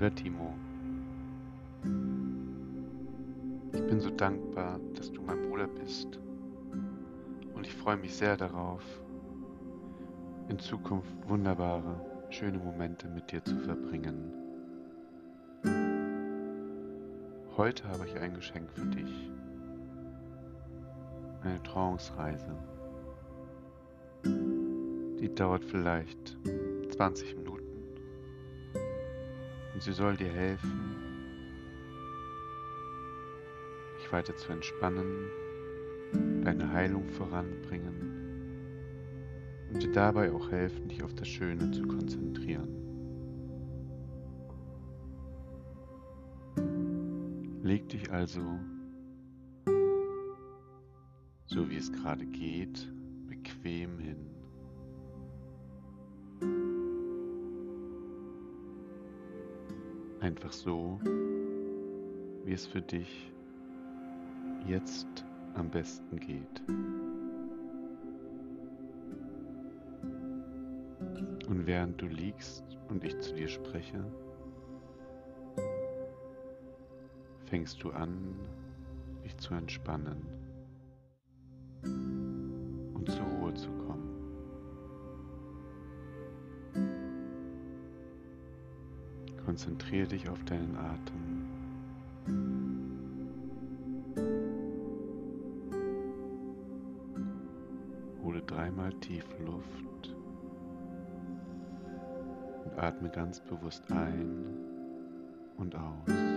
Lieber Timo, ich bin so dankbar, dass du mein Bruder bist und ich freue mich sehr darauf, in Zukunft wunderbare, schöne Momente mit dir zu verbringen. Heute habe ich ein Geschenk für dich. Eine Trauungsreise. Die dauert vielleicht 20 Minuten und sie soll dir helfen, dich weiter zu entspannen, deine Heilung voranbringen und dir dabei auch helfen, dich auf das Schöne zu konzentrieren. Leg dich also, so wie es gerade geht, bequem hin. Einfach so, wie es für dich jetzt am besten geht. Und während du liegst und ich zu dir spreche, fängst du an, dich zu entspannen und zur Ruhe zu kommen. Konzentriere dich auf deinen Atem. Hole dreimal tief Luft und atme ganz bewusst ein und aus.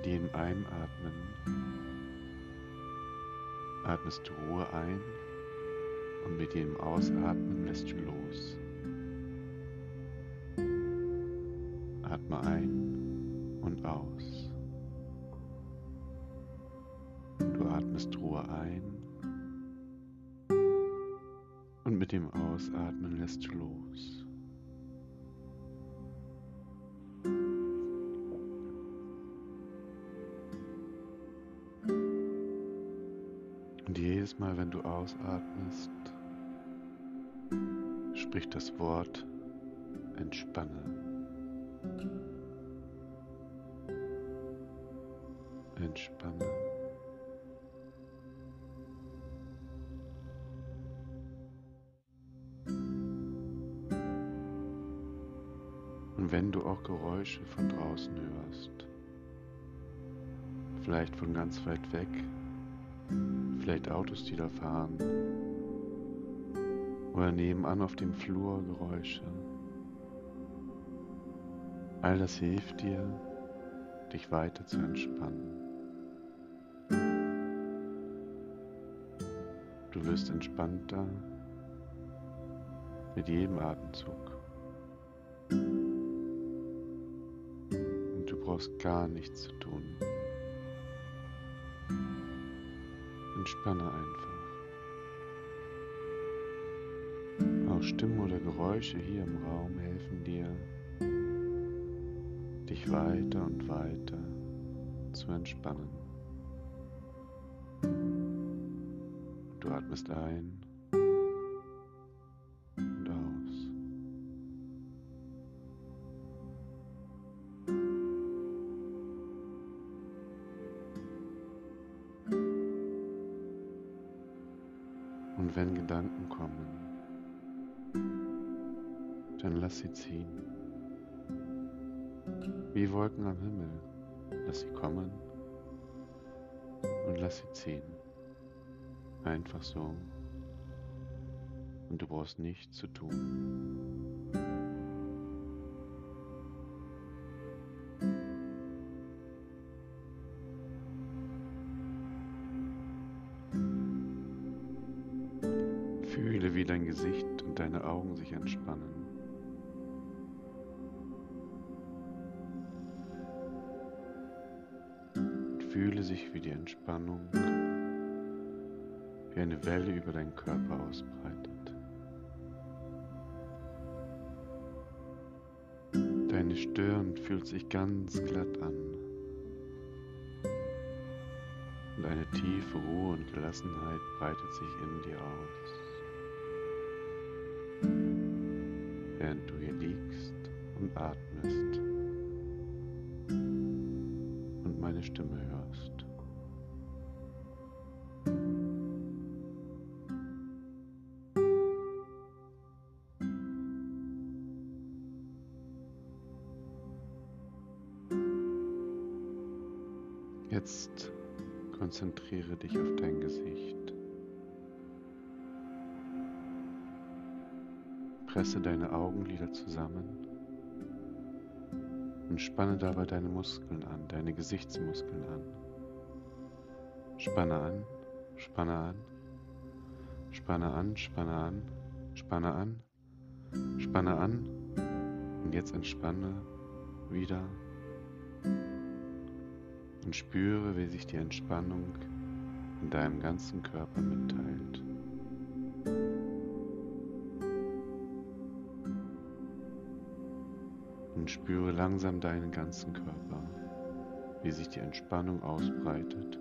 Mit jedem Einatmen atmest du Ruhe ein und mit jedem Ausatmen lässt du los. Atme ein und aus. Du atmest Ruhe ein und mit dem Ausatmen lässt du los. Wenn du ausatmest, sprich das Wort entspanne. Entspanne. Und wenn du auch Geräusche von draußen hörst, vielleicht von ganz weit weg, vielleicht Autos, die da fahren, oder nebenan auf dem Flur Geräusche, all das hilft dir, dich weiter zu entspannen. Du wirst entspannter mit jedem Atemzug. Und du brauchst gar nichts zu tun. Entspanne einfach. Auch Stimmen oder Geräusche hier im Raum helfen dir, dich weiter und weiter zu entspannen. Du atmest ein Gedanken kommen, dann lass sie ziehen. Wie Wolken am Himmel. Lass sie kommen und lass sie ziehen. Einfach so. Und du brauchst nichts zu tun. Eine Welle über deinen Körper ausbreitet. Deine Stirn fühlt sich ganz glatt an. eine tiefe Ruhe und Gelassenheit breitet sich in dir aus, während du hier liegst und atmest und meine Stimme hörst. Konzentriere dich auf dein Gesicht. Presse deine Augenlider zusammen und spanne dabei deine Muskeln an, deine Gesichtsmuskeln an. Spanne an, spanne an, spanne an, spanne an, spanne an, spanne an und jetzt entspanne wieder und spüre, wie sich die Entspannung in deinem ganzen Körper mitteilt. Und spüre langsam deinen ganzen Körper, wie sich die Entspannung ausbreitet.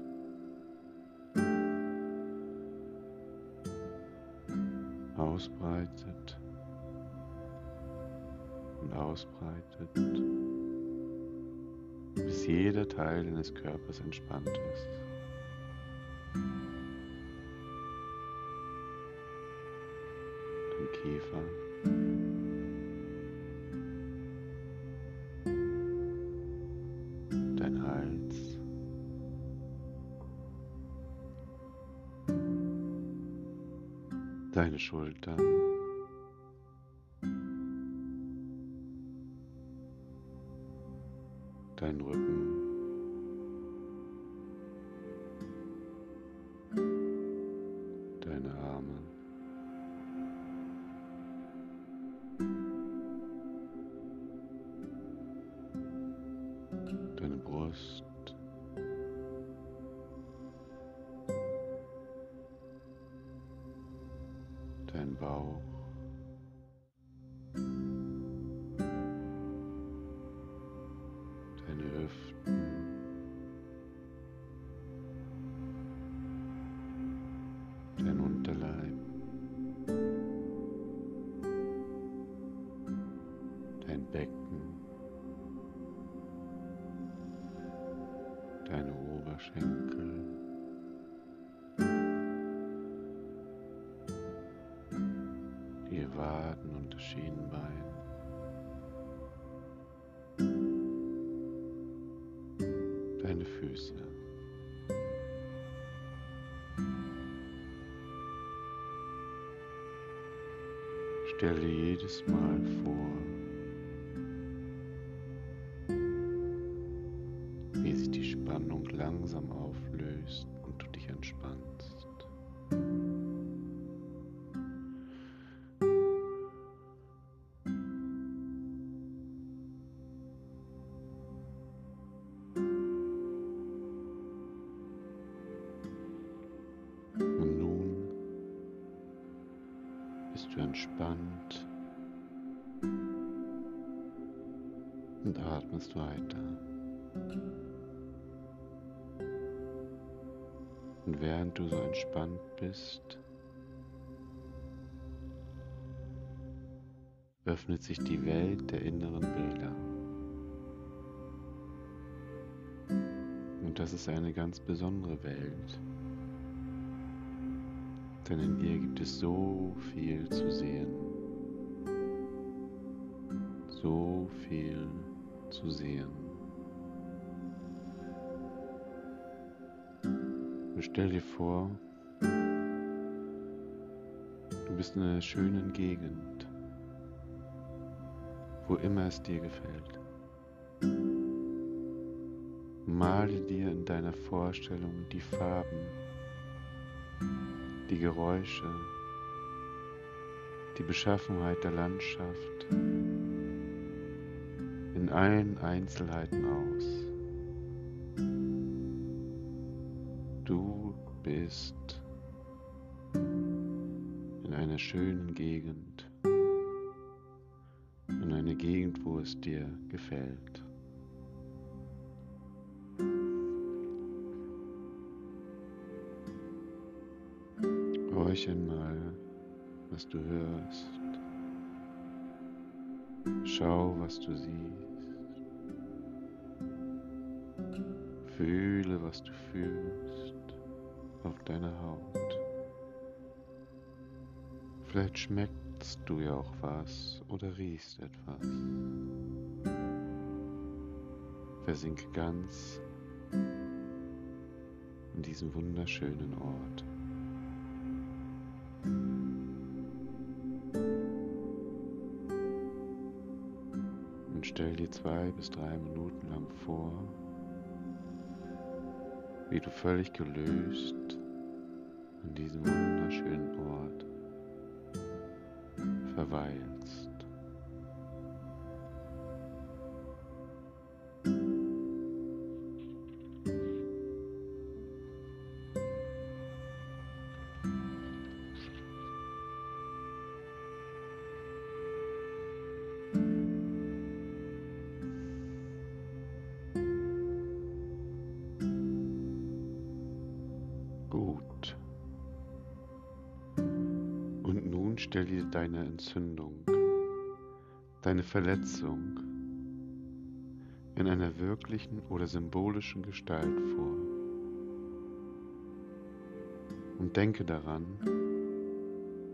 Ausbreitet und ausbreitet jeder Teil deines Körpers entspannt ist. Dein Kiefer. Dein Hals. Deine Schultern. Dein Bauch. Waden und das Schienbein. Deine Füße. Stelle jedes Mal vor, entspannt und atmest weiter. Und während du so entspannt bist, öffnet sich die Welt der inneren Bilder. Und das ist eine ganz besondere Welt. Denn in ihr gibt es so viel zu sehen. So viel zu sehen. stell dir vor, du bist in einer schönen Gegend, wo immer es dir gefällt. Male dir in deiner Vorstellung die Farben, die Geräusche, die Beschaffenheit der Landschaft in allen Einzelheiten aus. bist in einer schönen Gegend, in einer Gegend, wo es dir gefällt. Einmal, was du hörst. Schau, was du siehst. Fühle, was du fühlst auf deiner Haut. Vielleicht schmeckst du ja auch was oder riechst etwas. Versinke ganz in diesem wunderschönen Ort. Und stell dir zwei bis drei Minuten lang vor, wie du völlig gelöst an diesem wunderschönen Ort verweilst. Entzündung, deine Verletzung in einer wirklichen oder symbolischen Gestalt vor. Und denke daran,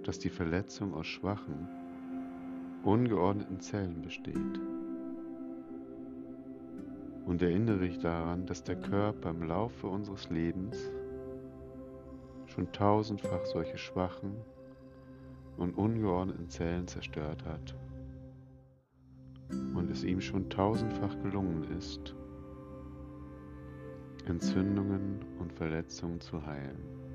dass die Verletzung aus schwachen, ungeordneten Zellen besteht. Und erinnere dich daran, dass der Körper im Laufe unseres Lebens schon tausendfach solche schwachen, und ungeordneten Zellen zerstört hat und es ihm schon tausendfach gelungen ist, Entzündungen und Verletzungen zu heilen.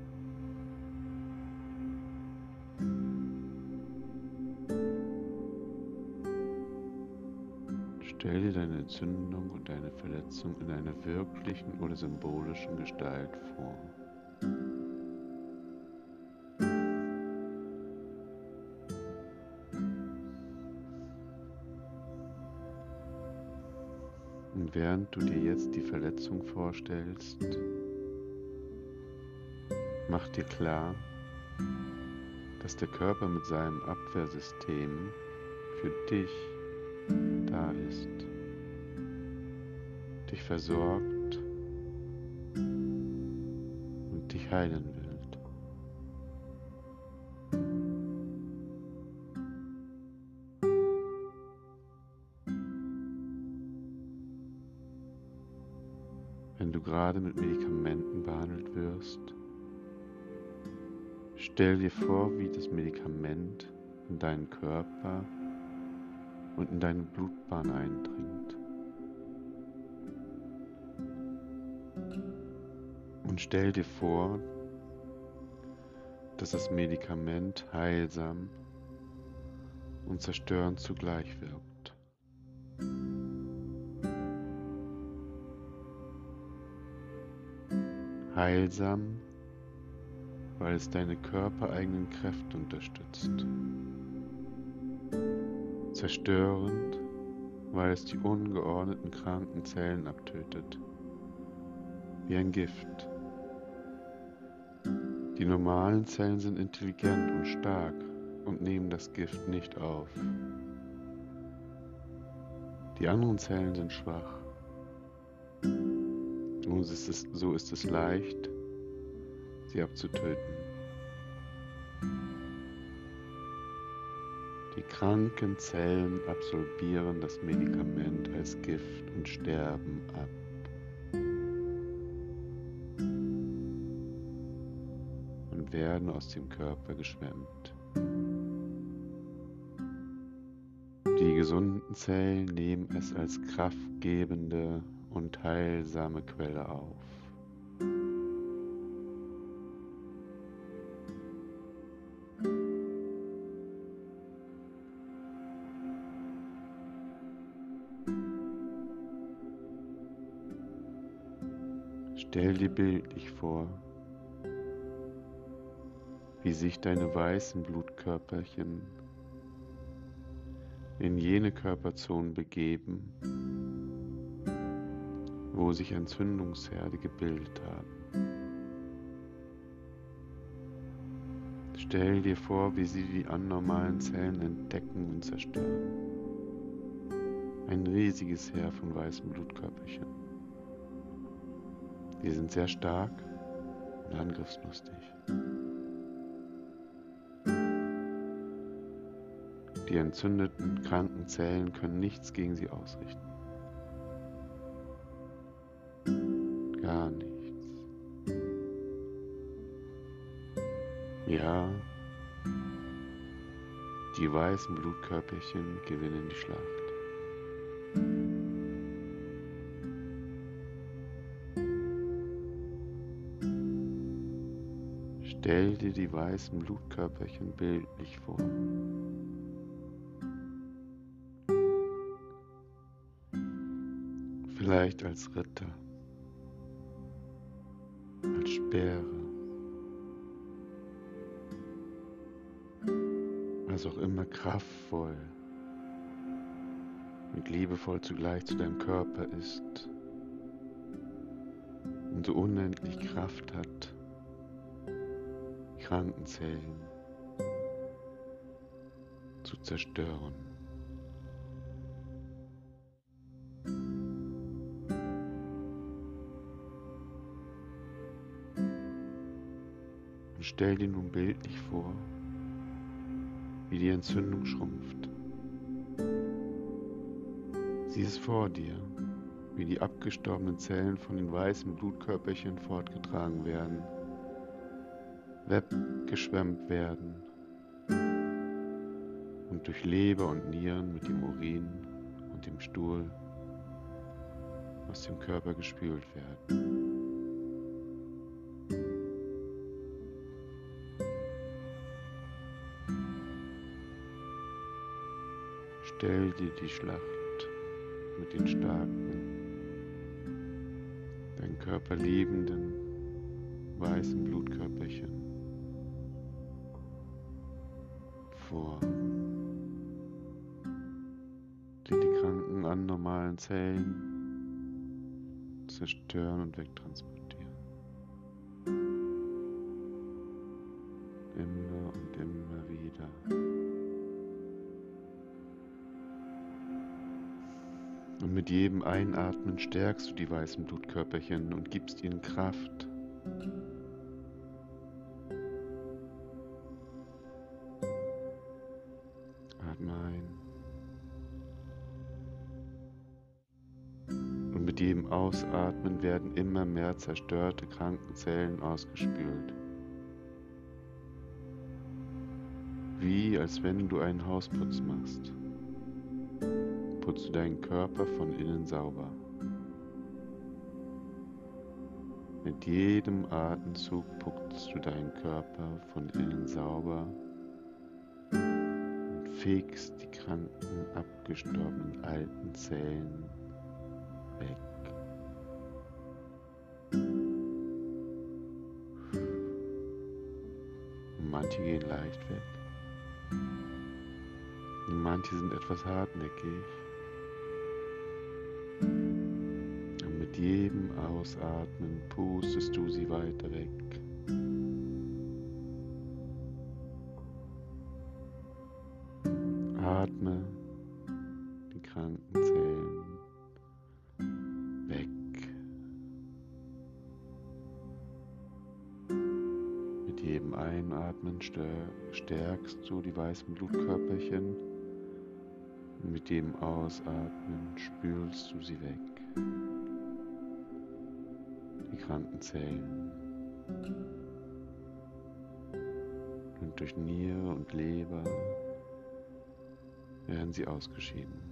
Stell dir deine Entzündung und deine Verletzung in einer wirklichen oder symbolischen Gestalt vor. Du dir jetzt die Verletzung vorstellst, mach dir klar, dass der Körper mit seinem Abwehrsystem für dich da ist, dich versorgt und dich heilen will. Stell dir vor, wie das Medikament in deinen Körper und in deine Blutbahn eindringt. Und stell dir vor, dass das Medikament heilsam und zerstörend zugleich wirkt. Heilsam, weil es deine körpereigenen Kräfte unterstützt. Zerstörend, weil es die ungeordneten kranken Zellen abtötet. Wie ein Gift. Die normalen Zellen sind intelligent und stark und nehmen das Gift nicht auf. Die anderen Zellen sind schwach nun ist es, so ist es leicht, sie abzutöten. Die kranken Zellen absorbieren das Medikament als Gift und sterben ab. Und werden aus dem Körper geschwemmt. Die gesunden Zellen nehmen es als kraftgebende und heilsame Quelle auf. Stell dir bildlich vor, wie sich deine weißen Blutkörperchen in jene Körperzonen begeben, wo sich Entzündungsherde gebildet haben. Stell dir vor, wie sie die anormalen Zellen entdecken und zerstören. Ein riesiges Heer von weißen Blutkörperchen. Die sind sehr stark und angriffslustig. Die entzündeten, kranken Zellen können nichts gegen sie ausrichten. Gar nichts. Ja, die weißen Blutkörperchen gewinnen die Schlacht. Stell dir die weißen Blutkörperchen bildlich vor. Vielleicht als Ritter, als Speere, was auch immer kraftvoll und liebevoll zugleich zu deinem Körper ist und so unendlich Kraft hat, Krankenzellen zu zerstören. Und stell dir nun bildlich vor, wie die Entzündung schrumpft. Sieh es vor dir, wie die abgestorbenen Zellen von den weißen Blutkörperchen fortgetragen werden, weggeschwemmt werden und durch Leber und Nieren mit dem Urin und dem Stuhl aus dem Körper gespült werden. Stell dir die Schlacht mit den starken, deinen Körper liebenden, weißen Blutkörperchen vor, die die kranken, anormalen Zellen zerstören und wegtransportieren. Immer und immer wieder. Und mit jedem Einatmen stärkst du die weißen Blutkörperchen und gibst ihnen Kraft. Jedem Ausatmen werden immer mehr zerstörte Krankenzellen ausgespült. Wie als wenn du einen Hausputz machst putzt du deinen Körper von innen sauber. Mit jedem Atemzug putzt du deinen Körper von innen sauber und fegst die kranken, abgestorbenen alten Zellen weg. Manche gehen leicht weg. Und manche sind etwas hartnäckig. mit jedem Ausatmen pustest du sie weiter weg. Jedem Einatmen stärkst du die weißen Blutkörperchen. Mit jedem Ausatmen spülst du sie weg die kranken Zellen. Und durch Niere und Leber werden sie ausgeschieden.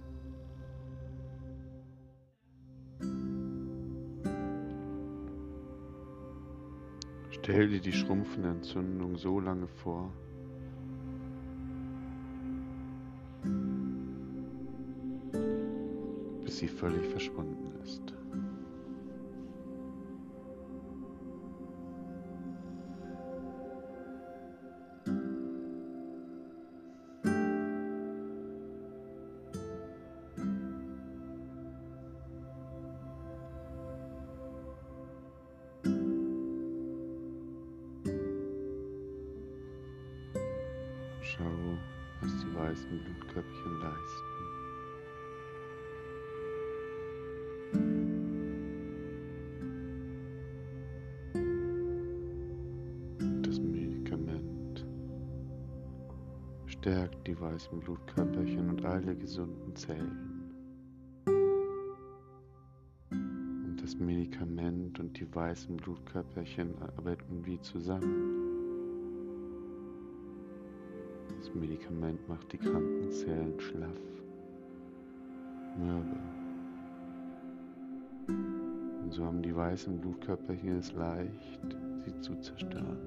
Stell dir die schrumpfende Entzündung so lange vor, bis sie völlig verschwunden ist. Schau, was die weißen Blutkörperchen leisten. Das Medikament stärkt die weißen Blutkörperchen und alle gesunden Zellen. Und das Medikament und die weißen Blutkörperchen arbeiten wie zusammen. Das Medikament macht die kranken Zellen schlaff, mürbe. Und so haben die weißen Blutkörperchen es leicht, sie zu zerstören.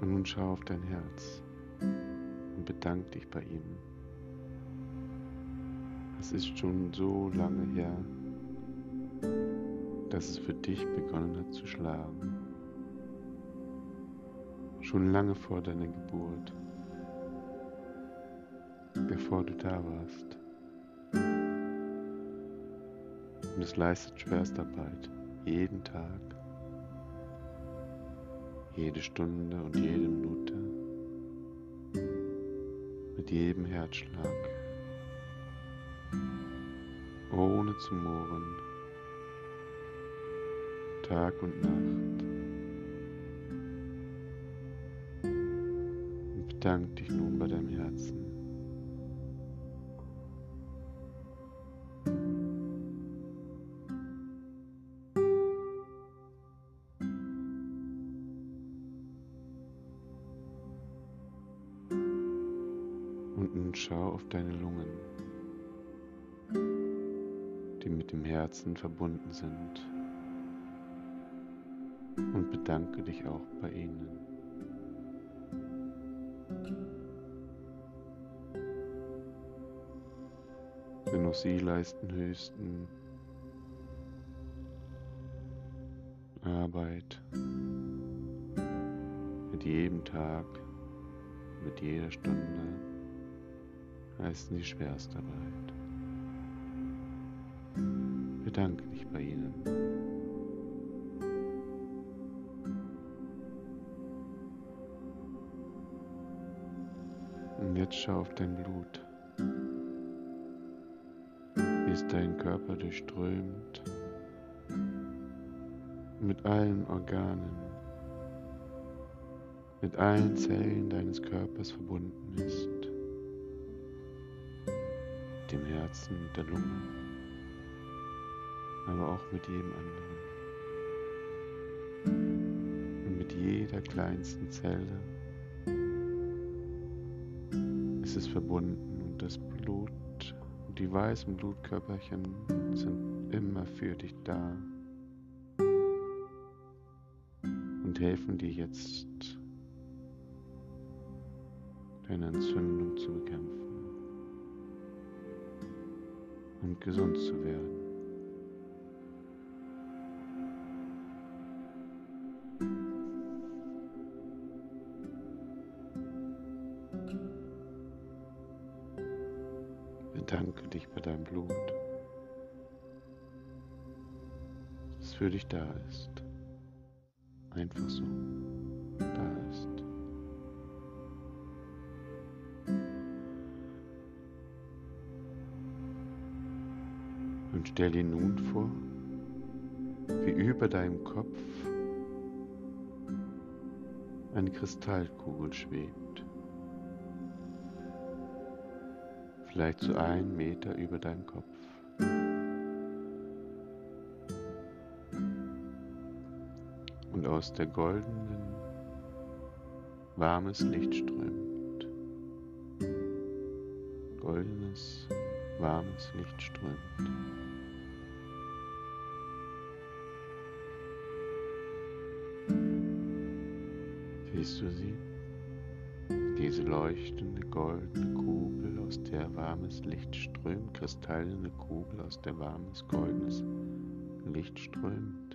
Und nun schau auf dein Herz und bedank dich bei ihm. Es ist schon so lange her, dass es für dich begonnen hat zu schlagen. Schon lange vor deiner Geburt, bevor du da warst. Und es leistet Schwerstarbeit, jeden Tag, jede Stunde und jede Minute, mit jedem Herzschlag ohne zu murren, Tag und Nacht. Und bedank dich nun bei deinem Herzen. Die mit dem Herzen verbunden sind. Und bedanke dich auch bei ihnen. Denn auch sie leisten höchsten Arbeit mit jedem Tag, mit jeder Stunde leisten sie Schwerstarbeit. Bedanke dich bei ihnen. Und jetzt schau auf dein Blut. Wie es deinen Körper durchströmt. Mit allen Organen, mit allen Zellen deines Körpers verbunden ist. Dem Herzen, der Lunge aber auch mit jedem anderen. Und mit jeder kleinsten Zelle ist es verbunden und das Blut und die weißen Blutkörperchen sind immer für dich da und helfen dir jetzt deine Entzündung zu bekämpfen und gesund zu werden. Dich da ist. Einfach so da ist. Und stell dir nun vor, wie über deinem Kopf eine Kristallkugel schwebt. Vielleicht so einen Meter über deinem Kopf. Aus der goldenen, warmes Licht strömt. Goldenes, warmes Licht strömt. Siehst du sie? Diese leuchtende goldene Kugel, aus der warmes Licht strömt, kristallene Kugel, aus der warmes goldenes Licht strömt.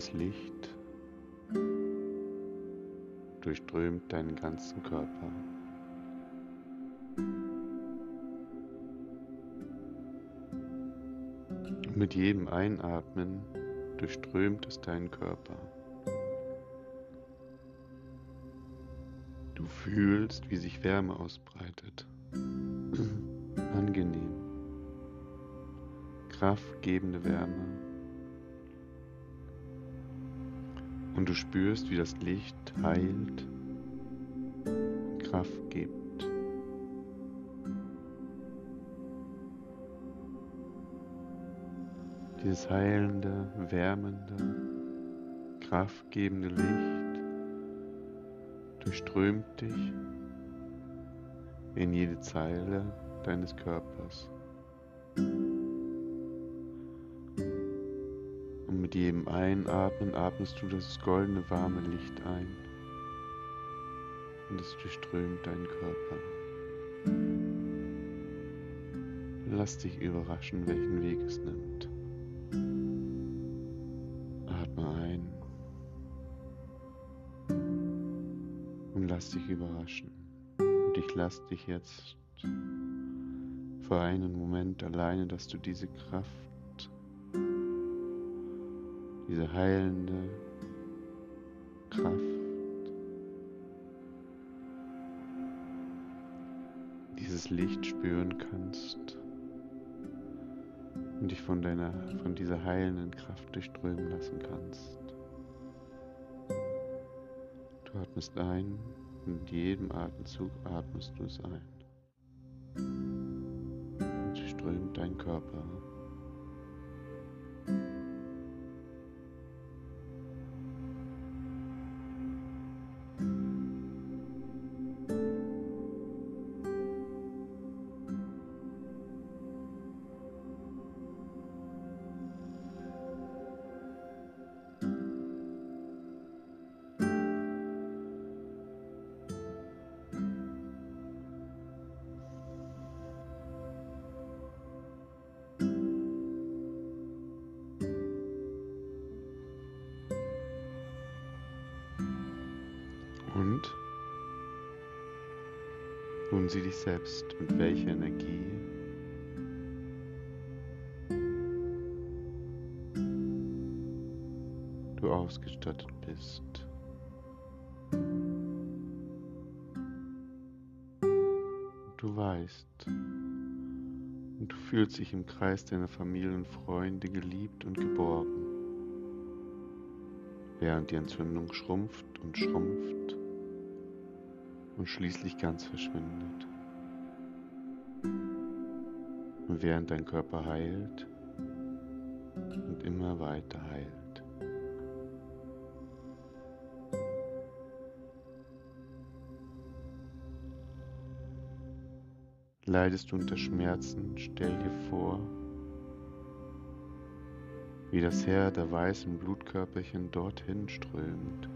Dieses Licht durchströmt deinen ganzen Körper. Mit jedem Einatmen durchströmt es deinen Körper. Du fühlst, wie sich Wärme ausbreitet. Angenehm. Kraftgebende Wärme. Und du spürst, wie das Licht heilt Kraft gibt. Dieses heilende, wärmende, kraftgebende Licht durchströmt dich in jede Zeile deines Körpers. Mit jedem Einatmen atmest du das goldene warme Licht ein und es durchströmt deinen Körper. Lass dich überraschen, welchen Weg es nimmt. Atme ein und lass dich überraschen. Und ich lass dich jetzt für einen Moment alleine, dass du diese Kraft, diese heilende Kraft, dieses Licht spüren kannst und dich von deiner, von dieser heilenden Kraft durchströmen lassen kannst. Du atmest ein und mit jedem Atemzug atmest du es ein strömt dein Körper. Nun sieh dich selbst, mit welcher Energie? Du ausgestattet bist. Du weißt. Und du fühlst dich im Kreis deiner Familie und Freunde geliebt und geborgen, während die Entzündung schrumpft und schrumpft und schließlich ganz verschwindet. Und während dein Körper heilt und immer weiter heilt. Leidest du unter Schmerzen, stell dir vor, wie das Heer der weißen Blutkörperchen dorthin strömt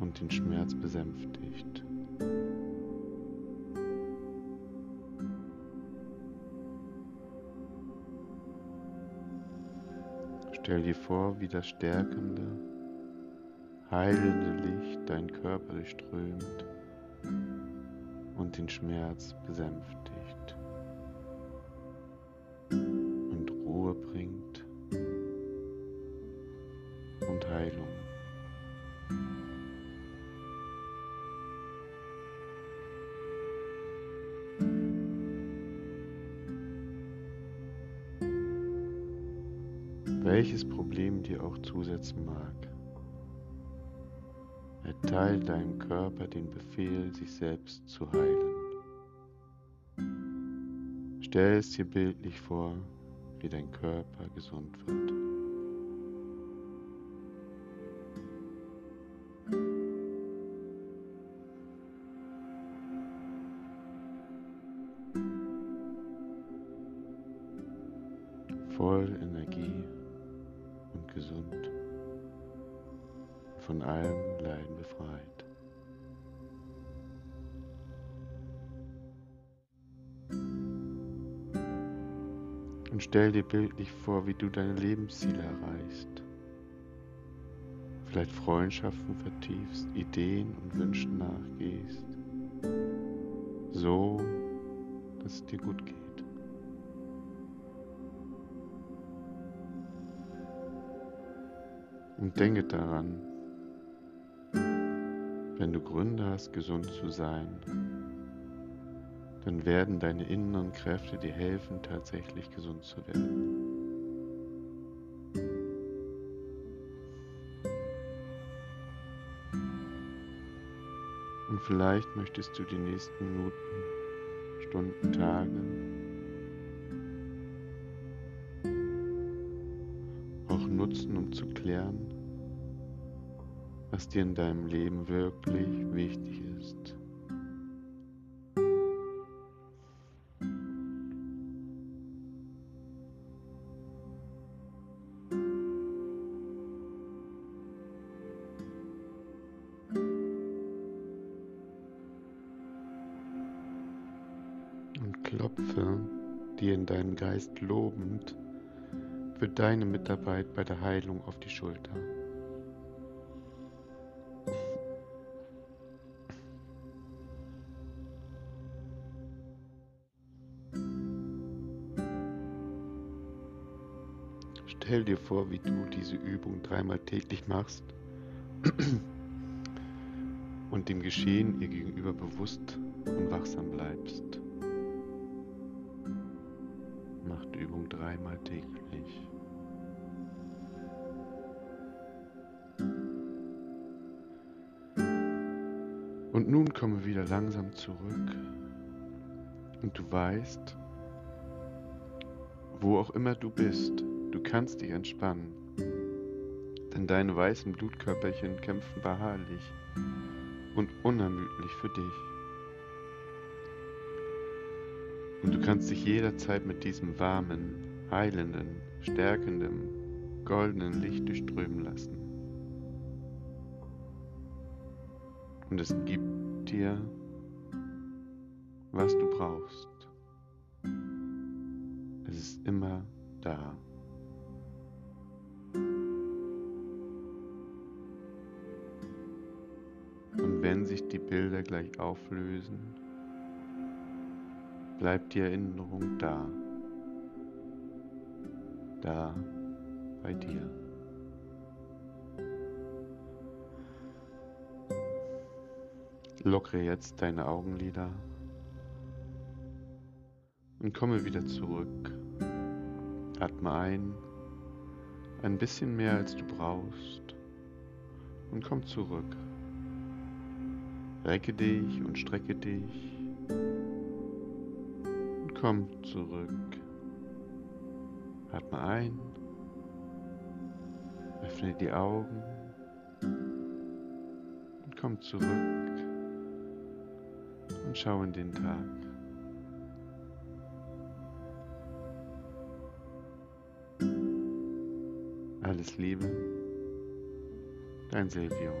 und den Schmerz besänftigt. Stell dir vor, wie das stärkende, heilende Licht deinen Körper durchströmt und den Schmerz besänftigt zusetzen mag. Erteile deinem Körper den Befehl, sich selbst zu heilen. Stell es dir bildlich vor, wie dein Körper gesund wird. Stell dir bildlich vor, wie du deine Lebensziele erreichst. Vielleicht Freundschaften vertiefst, Ideen und Wünschen nachgehst. So, dass es dir gut geht. Und denke daran, wenn du Gründe hast, gesund zu sein, dann werden deine inneren Kräfte dir helfen, tatsächlich gesund zu werden. Und vielleicht möchtest du die nächsten Minuten, Stunden, Tage auch nutzen, um zu klären, was dir in deinem Leben wirklich wichtig ist. Deine Mitarbeit bei der Heilung auf die Schulter. Stell dir vor, wie du diese Übung dreimal täglich machst und dem Geschehen ihr gegenüber bewusst und wachsam bleibst. Mach die Übung dreimal täglich. Und nun komme wieder langsam zurück und du weißt, wo auch immer du bist, Du kannst dich entspannen, denn deine weißen Blutkörperchen kämpfen beharrlich und unermüdlich für dich. Und du kannst dich jederzeit mit diesem warmen, heilenden, stärkenden, goldenen Licht durchströmen lassen. Und es gibt dir, was du brauchst. Es ist immer da. wenn sich die Bilder gleich auflösen, bleibt die Erinnerung da, da bei dir. Lockere jetzt deine Augenlider und komme wieder zurück. Atme ein, ein bisschen mehr als du brauchst und komm zurück. Recke dich und strecke dich und komm zurück. Atme ein, öffne die Augen und komm zurück und schau in den Tag. Alles Liebe, dein Silvio.